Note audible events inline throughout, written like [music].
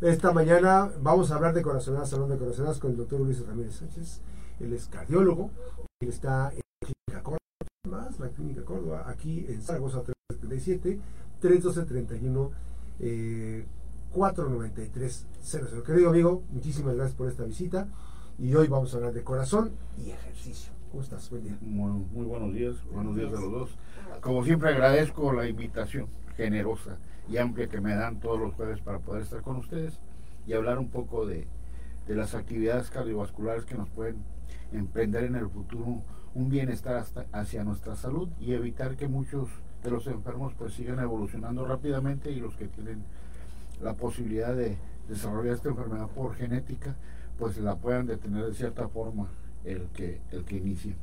Esta mañana vamos a hablar de corazonadas, salón de corazonadas con el doctor Luis Ramírez Sánchez. Él es cardiólogo, él está en la Clínica Córdoba, más la Clínica Córdoba, aquí en Zaragoza 377 312 31 eh, 493 00. Querido amigo, muchísimas gracias por esta visita y hoy vamos a hablar de corazón y ejercicio. ¿Cómo estás? Buen día. Muy, muy buenos días, buenos días a los dos. Como siempre agradezco la invitación generosa y amplia que me dan todos los jueves para poder estar con ustedes y hablar un poco de, de las actividades cardiovasculares que nos pueden emprender en el futuro un bienestar hacia nuestra salud y evitar que muchos de los enfermos pues sigan evolucionando rápidamente y los que tienen la posibilidad de desarrollar esta enfermedad por genética pues la puedan detener de cierta forma el que, el que inicie.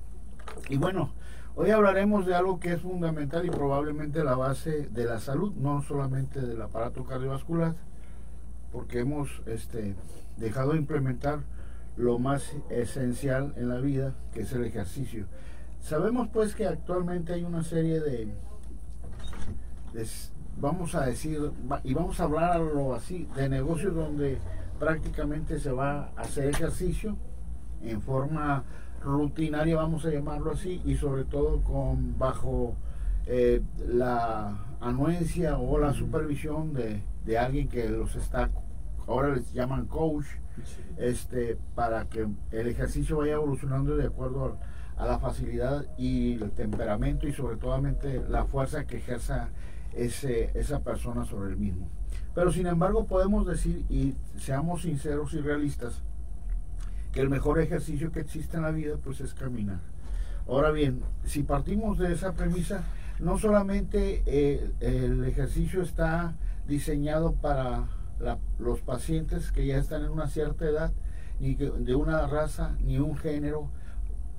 Y bueno, hoy hablaremos de algo que es fundamental y probablemente la base de la salud, no solamente del aparato cardiovascular, porque hemos este, dejado de implementar lo más esencial en la vida, que es el ejercicio. Sabemos pues que actualmente hay una serie de, de vamos a decir, y vamos a hablarlo así, de negocios donde prácticamente se va a hacer ejercicio en forma rutinaria, vamos a llamarlo así, y sobre todo con bajo eh, la anuencia o la supervisión de, de, alguien que los está, ahora les llaman coach, este, para que el ejercicio vaya evolucionando de acuerdo a, a la facilidad y el temperamento y sobre todo la fuerza que ejerza ese, esa persona sobre el mismo. Pero sin embargo podemos decir, y seamos sinceros y realistas, que el mejor ejercicio que existe en la vida pues es caminar. Ahora bien, si partimos de esa premisa, no solamente eh, el ejercicio está diseñado para los pacientes que ya están en una cierta edad, ni de una raza, ni un género,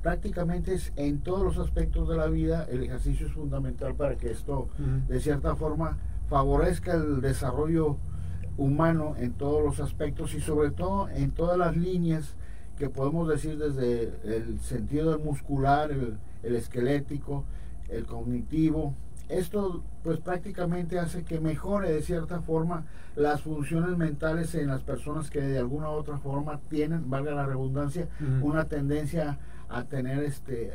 prácticamente es en todos los aspectos de la vida el ejercicio es fundamental para que esto de cierta forma favorezca el desarrollo humano en todos los aspectos y sobre todo en todas las líneas que podemos decir desde el sentido muscular, el, el esquelético, el cognitivo. Esto pues prácticamente hace que mejore de cierta forma las funciones mentales en las personas que de alguna u otra forma tienen, valga la redundancia, una tendencia a tener este eh,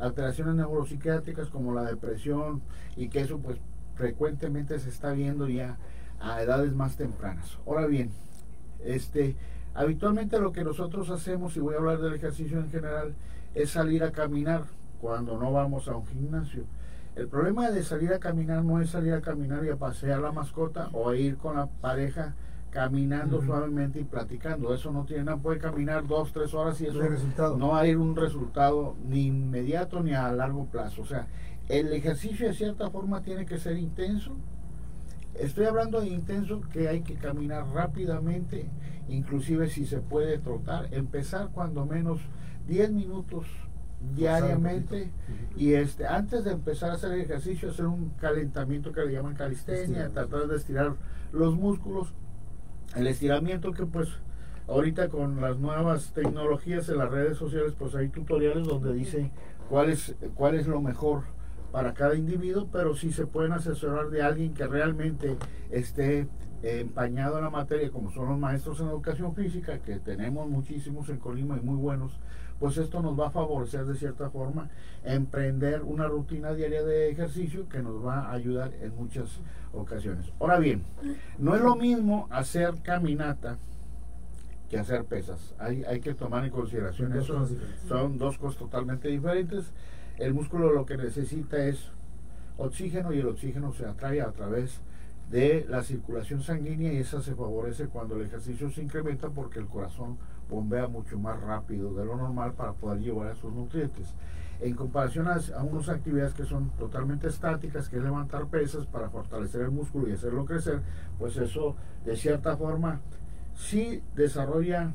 alteraciones neuropsiquiátricas como la depresión y que eso pues frecuentemente se está viendo ya a edades más tempranas. Ahora bien, este habitualmente lo que nosotros hacemos, y voy a hablar del ejercicio en general, es salir a caminar cuando no vamos a un gimnasio. El problema de salir a caminar no es salir a caminar y a pasear la mascota o ir con la pareja caminando suavemente y platicando. Eso no tiene nada, puede caminar dos, tres horas y eso no hay un resultado ni inmediato ni a largo plazo. O sea, el ejercicio de cierta forma tiene que ser intenso. Estoy hablando de intenso que hay que caminar rápidamente, inclusive si se puede trotar, empezar cuando menos 10 minutos diariamente y este antes de empezar a hacer el ejercicio hacer un calentamiento que le llaman calistenia, tratar de estirar los músculos. El estiramiento que pues ahorita con las nuevas tecnologías en las redes sociales pues hay tutoriales donde dice cuál es, cuál es lo mejor para cada individuo, pero si se pueden asesorar de alguien que realmente esté empañado en la materia, como son los maestros en educación física, que tenemos muchísimos en Colima y muy buenos, pues esto nos va a favorecer de cierta forma emprender una rutina diaria de ejercicio que nos va a ayudar en muchas ocasiones. Ahora bien, no es lo mismo hacer caminata que hacer pesas. Hay, hay que tomar en consideración eso. Son dos cosas totalmente diferentes. El músculo lo que necesita es oxígeno y el oxígeno se atrae a través de la circulación sanguínea y esa se favorece cuando el ejercicio se incrementa porque el corazón bombea mucho más rápido de lo normal para poder llevar esos nutrientes. En comparación a, a unas actividades que son totalmente estáticas, que es levantar pesas para fortalecer el músculo y hacerlo crecer, pues eso de cierta forma sí desarrolla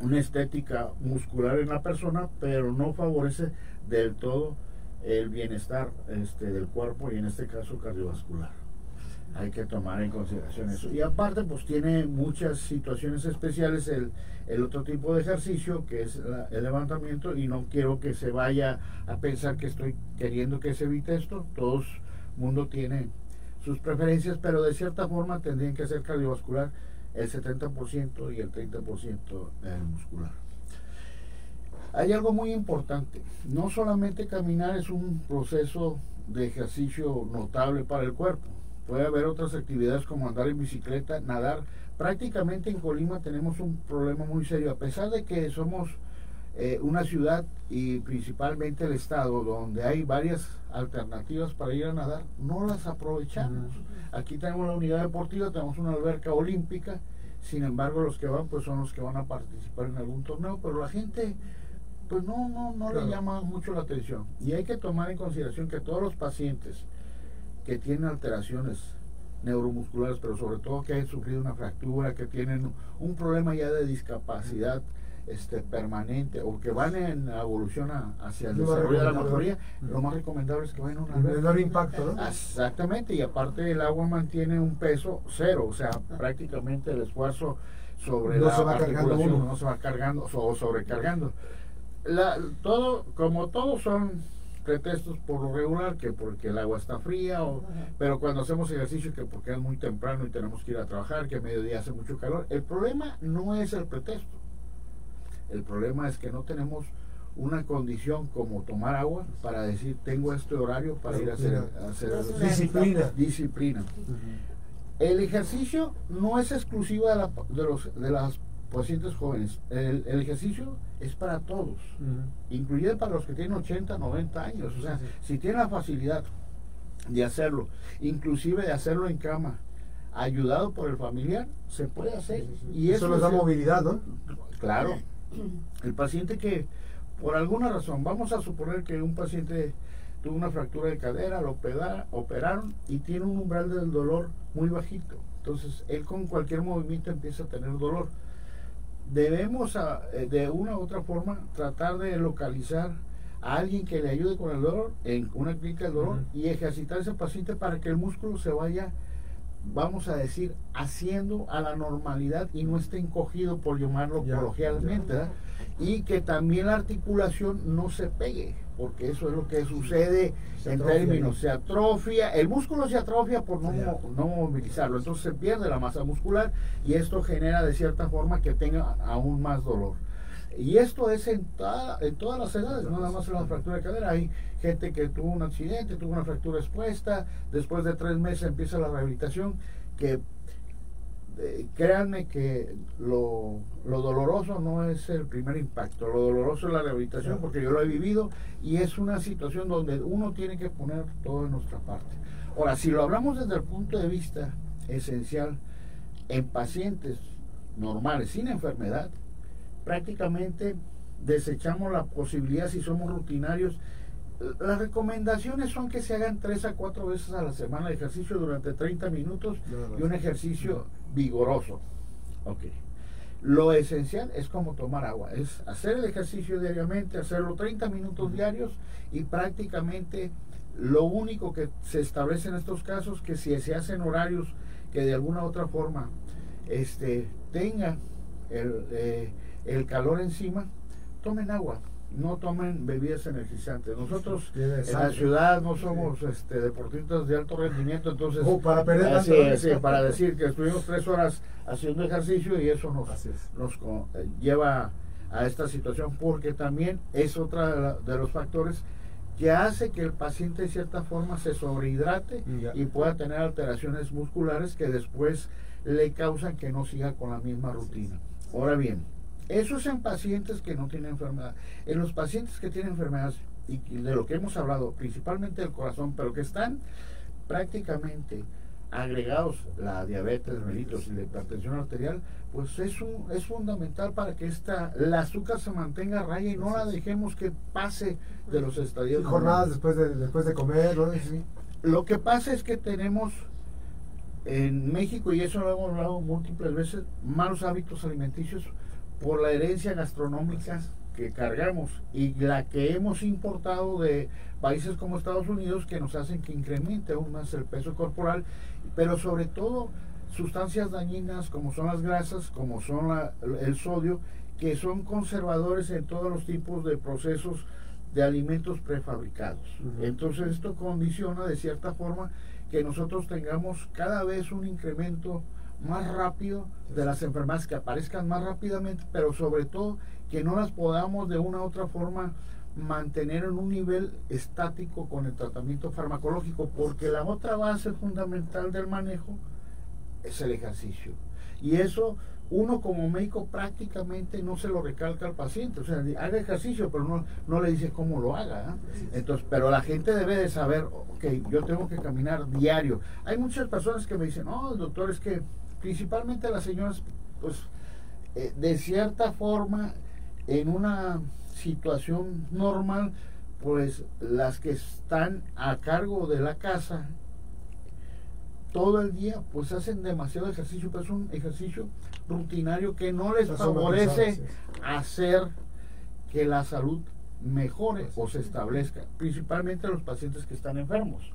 una estética muscular en la persona, pero no favorece del todo el bienestar este, del cuerpo y en este caso cardiovascular hay que tomar en consideración eso. Y aparte, pues tiene muchas situaciones especiales el, el otro tipo de ejercicio, que es el levantamiento, y no quiero que se vaya a pensar que estoy queriendo que se evite esto. Todo mundo tiene sus preferencias, pero de cierta forma tendrían que ser cardiovascular el 70% y el 30% el muscular. Hay algo muy importante, no solamente caminar es un proceso de ejercicio notable para el cuerpo, puede haber otras actividades como andar en bicicleta, nadar. Prácticamente en Colima tenemos un problema muy serio, a pesar de que somos eh, una ciudad y principalmente el estado donde hay varias alternativas para ir a nadar, no las aprovechamos. Aquí tenemos la unidad deportiva, tenemos una alberca olímpica, sin embargo los que van pues son los que van a participar en algún torneo, pero la gente pues no, no, no le llama mucho la atención. Y hay que tomar en consideración que todos los pacientes que tienen alteraciones neuromusculares, pero sobre todo que han sufrido una fractura, que tienen un problema ya de discapacidad, este, permanente o que van en evolución hacia el desarrollo de la motoría, lo más recomendable es que vayan a una menor impacto, ¿no? Exactamente, y aparte el agua mantiene un peso cero, o sea, prácticamente el esfuerzo sobre la articulación no se va cargando o sobrecargando. La, todo, como todos son pretextos por lo regular, que porque el agua está fría, o, pero cuando hacemos ejercicio, que porque es muy temprano y tenemos que ir a trabajar, que a mediodía hace mucho calor, el problema no es el pretexto. El problema es que no tenemos una condición como tomar agua para decir tengo este horario para ir a hacer, disciplina. disciplina. El ejercicio no es exclusivo de, la, de, los, de las pacientes jóvenes. El, ejercicio es para todos, incluido para los que tienen 80, 90 años. O sea, si tienen la facilidad de hacerlo, inclusive de hacerlo en cama, ayudado por el familiar, se puede hacer. Y eso, nos da movilidad, ¿no? Claro. [clears throat] El paciente que, por alguna razón, vamos a suponer que un paciente tuvo una fractura de cadera, lo operaron y tiene un umbral del dolor muy bajito. Entonces, él con cualquier movimiento empieza a tener dolor. Debemos, eh, de una u otra forma, tratar de localizar a alguien que le ayude con el dolor en una clínica del dolor y ejercitar ese paciente para que el músculo se vaya vamos a decir, haciendo a la normalidad y no esté encogido, por llamarlo coloquialmente, y que también la articulación no se pegue, porque eso es lo que sucede en términos, se atrofia, el músculo se atrofia por no, no movilizarlo, entonces se pierde la masa muscular y esto genera de cierta forma que tenga aún más dolor. Y esto es en, en todas las edades, no nada más en la fractura de cadera. Hay gente que tuvo un accidente, tuvo una fractura expuesta, después de tres meses empieza la rehabilitación, que eh, créanme que lo, lo, doloroso no es el primer impacto, lo doloroso es la rehabilitación, porque yo lo he vivido y es una situación donde uno tiene que poner todo en nuestra parte. Ahora, si lo hablamos desde el punto de vista esencial, en pacientes normales, sin enfermedad, prácticamente desechamos la posibilidad, si somos rutinarios, las recomendaciones son que se hagan tres a cuatro veces a la semana de ejercicio durante 30 minutos y un ejercicio vigoroso. Lo esencial es como tomar agua, es hacer el ejercicio diariamente, hacerlo 30 minutos diarios y prácticamente lo único que se establece en estos casos que si se hacen horarios que de alguna u otra forma este, tengan el, eh, el calor encima, tomen agua, no tomen bebidas energizantes. Nosotros en la ciudad no somos este, deportistas de alto rendimiento, entonces oh, para, para decir que estuvimos tres horas haciendo ejercicio y eso nos, nos eh, lleva a esta situación porque también es otra de, los factores que hace que el paciente de cierta forma se sobrehidrate y pueda tener alteraciones musculares que después le causan que no siga con la misma rutina. Ahora bien, eso es en pacientes que no tienen enfermedad. En los pacientes que tienen enfermedades, y de lo que hemos hablado, principalmente del corazón, pero que están prácticamente agregados la diabetes mellitus y la hipertensión arterial, pues es, es fundamental para que esta, la azúcar se mantenga a raya y no la dejemos que pase de los estadios. jornadas después de, después de comer, ¿no? Lo que pasa es que tenemos en México, y eso lo hemos hablado múltiples veces, malos hábitos alimenticios por la herencia gastronómica que cargamos y la que hemos importado de países como Estados Unidos que nos hacen que incremente aún más el peso corporal, pero sobre todo sustancias dañinas como son las grasas, como son el sodio, que son conservadores en todos los tipos de procesos de alimentos prefabricados. Entonces esto condiciona de cierta forma que nosotros tengamos cada vez un incremento más rápido de las enfermedades que aparezcan más rápidamente, pero sobre todo que no las podamos de una u otra forma mantener en un nivel estático con el tratamiento farmacológico, porque la otra base fundamental del manejo es el ejercicio. Y eso uno como médico prácticamente no se lo recalca al paciente, o sea, haga ejercicio, pero no, no le dice cómo lo haga. Entonces, pero la gente debe de saber, ok, yo tengo que caminar diario. Hay muchas personas que me dicen, no, doctor, es que principalmente las señoras, pues, eh, de cierta forma, en una situación normal, pues las que están a cargo de la casa todo el día, pues hacen demasiado ejercicio, pero es un ejercicio rutinario que no les favorece hacer que la salud mejore o se establezca, principalmente los pacientes que están enfermos.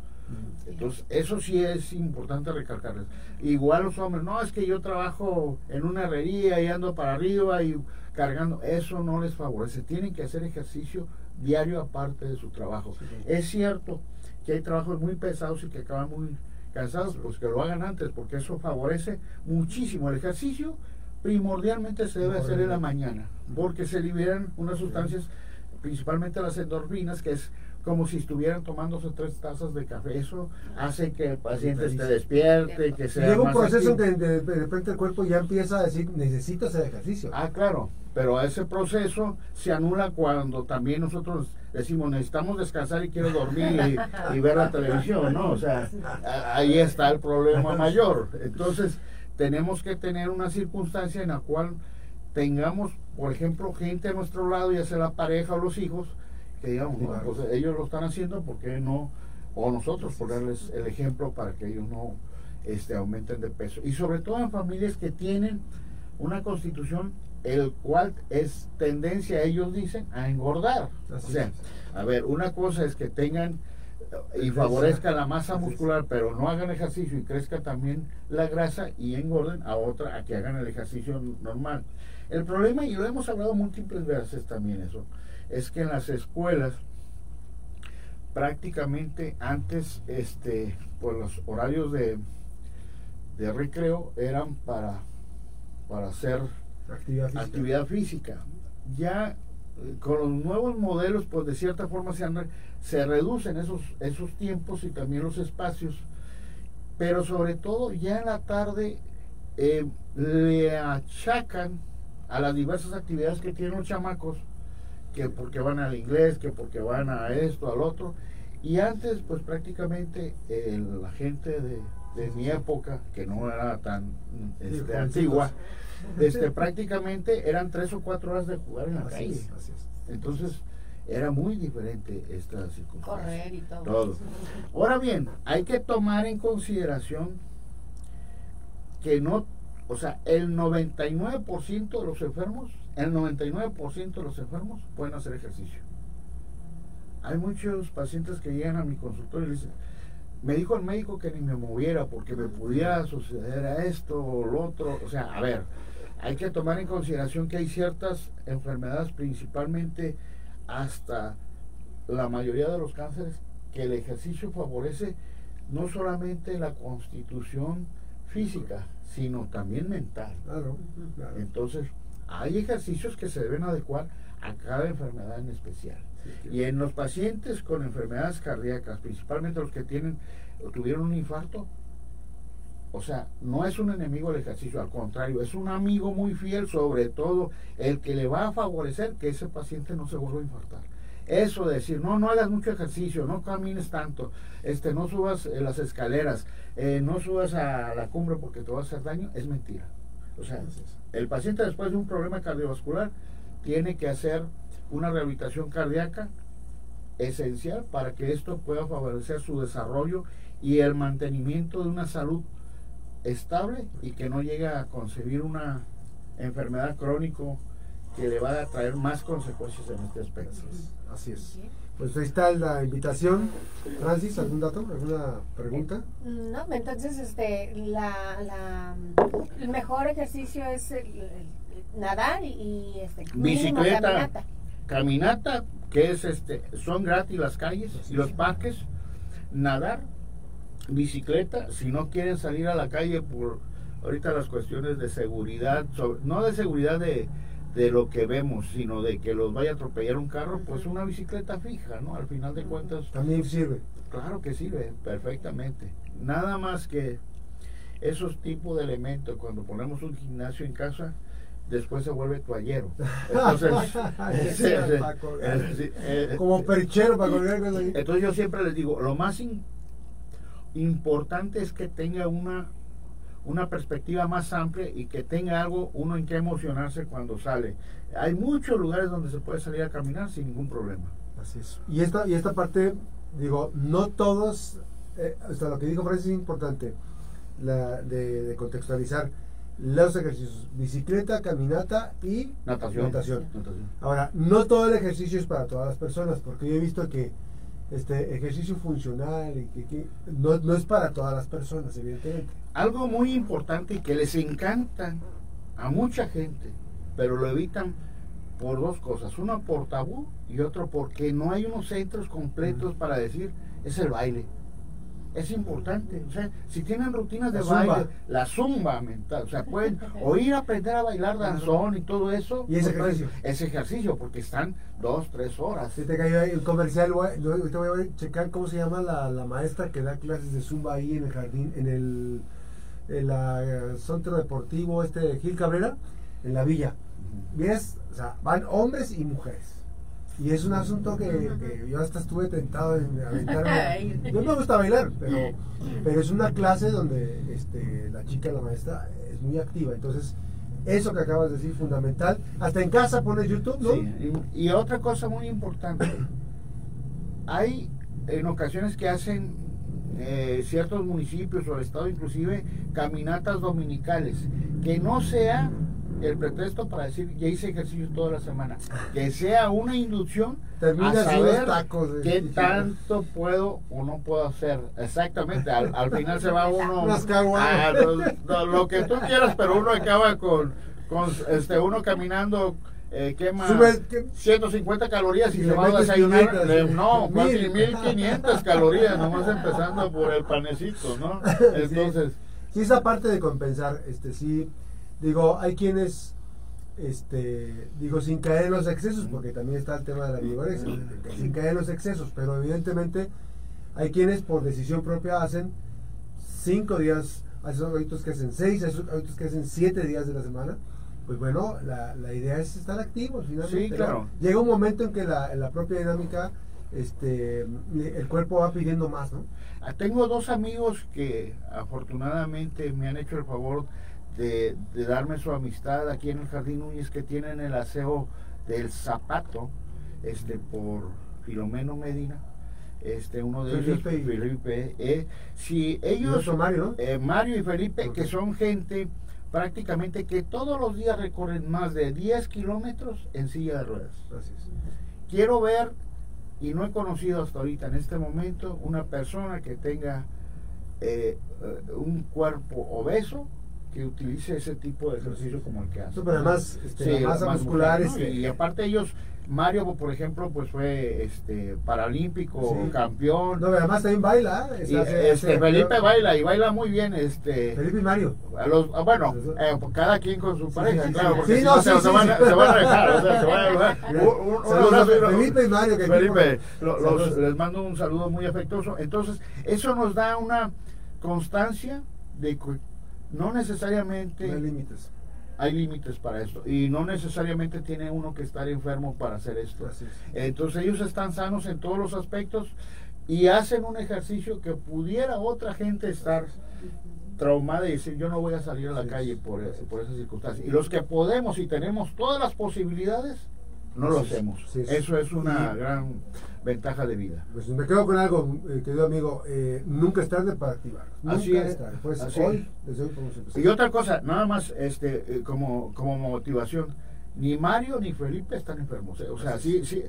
Entonces, eso sí es importante recalcarles. Igual los hombres, no, es que yo trabajo en una herrería y ando para arriba y cargando, eso no les favorece. Tienen que hacer ejercicio diario aparte de su trabajo. Es cierto que hay trabajos muy pesados y que acaban muy cansados, pues que lo hagan antes, porque eso favorece muchísimo el ejercicio. Primordialmente se debe hacer en la mañana, porque se liberan unas sustancias, principalmente las endorfinas, que es como si estuvieran tomándose tres tazas de café. Eso hace que el paciente esté despierte, que sea. Llega un proceso que de, repente el cuerpo ya empieza a decir, necesito hacer ejercicio. Ah, claro, pero ese proceso se anula cuando también nosotros decimos, necesitamos descansar y quiero dormir y, ver la televisión, ¿no? O sea, ahí está el problema mayor. Entonces, tenemos que tener una circunstancia en la cual tengamos, por ejemplo, gente a nuestro lado, ya sea la pareja o los hijos, que digamos, pues, ellos lo están haciendo, porque no? O nosotros ponerles el ejemplo para que ellos no este, aumenten de peso. Y sobre todo en familias que tienen una constitución el cual es tendencia, ellos dicen, a engordar. o sea, a ver, una cosa es que tengan y favorezcan la masa muscular, pero no hagan ejercicio y crezca también la grasa y engorden a otra a que hagan el ejercicio normal. El problema, y lo hemos hablado múltiples veces también eso, es que en las escuelas prácticamente antes este pues los horarios de, de recreo eran para para hacer actividad física, ya eh, con los nuevos modelos pues de cierta forma se, se reducen esos esos tiempos y también los espacios. Pero sobre todo ya en la tarde eh, le achacan a las diversas actividades que tienen los chamacos que porque van al inglés, que porque van a esto, al otro. Y antes, pues prácticamente la gente de, mi época, que no era tan este, antigua, este, prácticamente eran tres o cuatro horas de jugar en la calle. Entonces, era muy diferente esta circunstancia. Correr y todo. todo. Ahora bien, hay que tomar en consideración que no, o sea, el 99% de los enfermos el 99% de los enfermos pueden hacer ejercicio. Hay muchos pacientes que llegan a mi consultorio y dicen, me dijo el médico que ni me moviera porque me pudiera suceder a esto o lo otro. O sea, a ver, hay que tomar en consideración que hay ciertas enfermedades, principalmente hasta la mayoría de los cánceres, que el ejercicio favorece no solamente la constitución física, sino también mental. claro. Entonces, hay ejercicios que se deben adecuar a cada enfermedad en especial. Y en los pacientes con enfermedades cardíacas, principalmente los que tienen o tuvieron un infarto, o sea, no es un enemigo el ejercicio, al contrario, es un amigo muy fiel, sobre todo el que le va a favorecer que ese paciente no se vuelva a infartar. Eso de decir, no, no hagas mucho ejercicio, no camines tanto, este, no subas eh, las escaleras, eh, no subas a la cumbre porque te va a hacer daño, es mentira. O sea, el paciente después de un problema cardiovascular tiene que hacer una rehabilitación cardíaca esencial para que esto pueda favorecer su desarrollo y el mantenimiento de una salud estable y que no llegue a concebir una enfermedad crónico que le va a traer más consecuencias en este aspecto. Así es. Pues ahí está la invitación. Francis, ¿algún dato? ¿Alguna pregunta? No, entonces este, la, el mejor ejercicio es nadar y, este, bicicleta, caminata. caminata. que es este, son gratis las calles y los parques, nadar, bicicleta, si no quieren salir a la calle por ahorita las cuestiones de seguridad, no de seguridad de, de lo que vemos, sino de que los vaya a atropellar un carro, pues una bicicleta fija, ¿no? Al final de cuentas. También sirve. Claro que sirve, perfectamente. Nada más que esos tipos de elementos, cuando ponemos un gimnasio en casa, después se vuelve toallero. Entonces, [laughs] [laughs] como perchero para colgar Entonces yo siempre les digo, lo más importante es que tenga una una perspectiva más amplia y que tenga algo uno en que emocionarse cuando sale. Hay muchos lugares donde se puede salir a caminar sin ningún problema. Así es. Y esta, y esta parte, digo, no todos, eh, hasta lo que dijo Francis es importante, la, de, contextualizar los ejercicios, bicicleta, caminata y natación. natación. Ahora, no todo el ejercicio es para todas las personas, porque yo he visto que este ejercicio funcional y que, no, no, es para todas las personas, evidentemente. Algo muy importante que les encanta a mucha gente, pero lo evitan por dos cosas, uno por tabú y otro porque no hay unos centros completos para decir es el baile es importante. O sea, si tienen rutinas de baile, la zumba mental, o sea, pueden o ir a aprender a bailar danzón y todo eso. Y ese ejercicio. Ese ejercicio, porque están dos, tres horas. Si te cayó ahí el comercial, te voy a checar cómo se llama la, la, maestra que da clases de zumba ahí en el jardín, en el, en la, eh, centro deportivo este Gil Cabrera, en la villa. ¿Ves? O sea, van hombres y mujeres. Y es un asunto que, yo hasta estuve tentado en aventarme. [laughs] No me gusta bailar, pero, pero es una clase donde este, la chica, la maestra, es muy activa. Entonces, eso que acabas de decir, fundamental. Hasta en casa pones YouTube, ¿no? Y, otra cosa muy importante. [coughs] Hay en ocasiones que hacen eh, ciertos municipios o el estado inclusive caminatas dominicales. Que no sea el pretexto para decir ya hice ejercicio toda la semana. Que sea una inducción a saber qué tanto puedo o no puedo hacer. Exactamente, al, final se va [laughs] uno a lo, que tú quieras, pero uno acaba con, con este uno caminando eh, quema 150 calorías y, se va a desayunar. no, casi 1500 [laughs] calorías, nomás empezando por el panecito, ¿no? [laughs] Entonces. Sí, esa parte de compensar, este sí Digo, hay quienes, este, digo, sin caer en los excesos, porque también está el tema de la vigorexia, sin caer en los excesos, pero evidentemente hay quienes por decisión propia hacen cinco días, hay otros que hacen seis, hay otros que hacen siete días de la semana. Pues bueno, la, la idea es estar activos, finalmente. Sí, claro. Llega un momento en que la, la propia dinámica, este, el cuerpo va pidiendo más, ¿no? Ah, tengo dos amigos que afortunadamente me han hecho el favor de, darme su amistad aquí en el Jardín Núñez que tienen el aseo del zapato este por Filomeno Medina este uno de ellos Felipe. Eh, si ellos Mario, eh, Mario y Felipe que son gente prácticamente que todos los días recorren más de 10 kilómetros en silla de ruedas. Quiero ver y no he conocido hasta ahorita en este momento una persona que tenga eh, un cuerpo obeso que utilice ese tipo de ejercicio como el que hace. pero además, este, masa muscular. Y aparte ellos, Mario, por ejemplo, pues fue este paralímpico, campeón. No, pero además también baila. este, Felipe baila y baila muy bien. este Felipe y Mario. los, ah, bueno, eh, cada quien con su pareja, claro, porque si no, se, van, se, van, a dejar. O sea, se van a [laughs] Felipe y Mario. Que Felipe, los, les mando un saludo muy afectuoso. Entonces, eso nos da una constancia de no necesariamente... hay límites. Hay límites para esto. Y no necesariamente tiene uno que estar enfermo para hacer esto. Entonces ellos están sanos en todos los aspectos y hacen un ejercicio que pudiera otra gente estar traumada y decir yo no voy a salir a la calle por, por esas circunstancias. Y los que podemos y tenemos todas las posibilidades, no lo hacemos. Eso es una gran ventaja de vida. Pues me quedo con algo, eh, querido amigo, eh, nunca es tarde para activar. Así es. Pues hoy, desde hoy Y otra cosa, nada más este eh, como, como motivación, ni Mario ni Felipe están enfermos. O sea, sí, sí,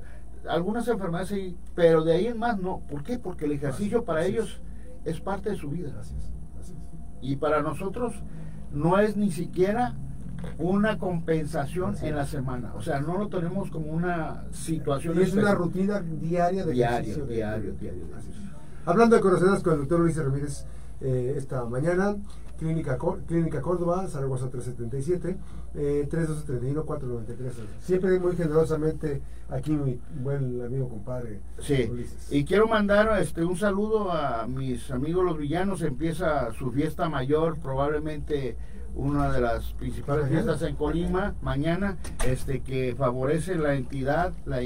algunas enfermedades sí, pero de ahí en más no. ¿Por qué? Porque el ejercicio para ellos es. parte de su vida. Y para nosotros no es ni siquiera una compensación en la semana. O sea, no lo tenemos como una situación. es una rutina diaria de diario, diario, diario, Hablando de conocerlas con el doctor Luis Ramírez eh, esta mañana, Clínica, Clínica Córdoba, Zaragoza 377, eh, 312-31-493. Siempre muy generosamente aquí mi buen amigo compadre. Sí, y quiero mandar este, un saludo a mis amigos los villanos. Empieza su fiesta mayor, probablemente una de las principales fiestas en Colima mañana, este que favorece la entidad, la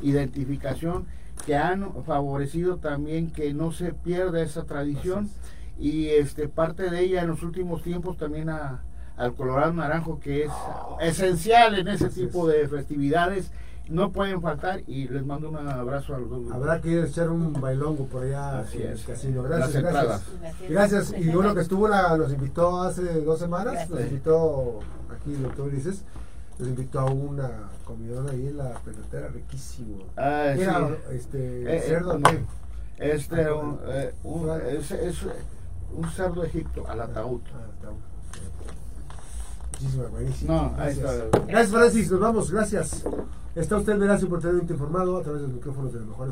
identificación, que han favorecido también que no se pierda esa tradición. Y este parte de ella en los últimos tiempos también a, al Colorado Naranjo que es esencial en ese tipo de festividades no pueden faltar y les mando un abrazo a los dos. Habrá que echar un bailongo por allá Así en el casino. Gracias, gracias. Gracias. Y uno que estuvo, la, nos invitó hace dos semanas, nos invitó aquí el doctor Ulises, nos invitó a una comidona ahí en la pelotera, riquísimo. Ah, Era, este, eh, eh cerdo, Este, un, eh, un, es, es, un cerdo egipto al ataúd. Muchísimas buenísimo. No, gracias. Ahí está. Gracias, Francis. Nos vamos. Gracias. Está usted veraz y oportunamente informado a través de los micrófonos de la mejor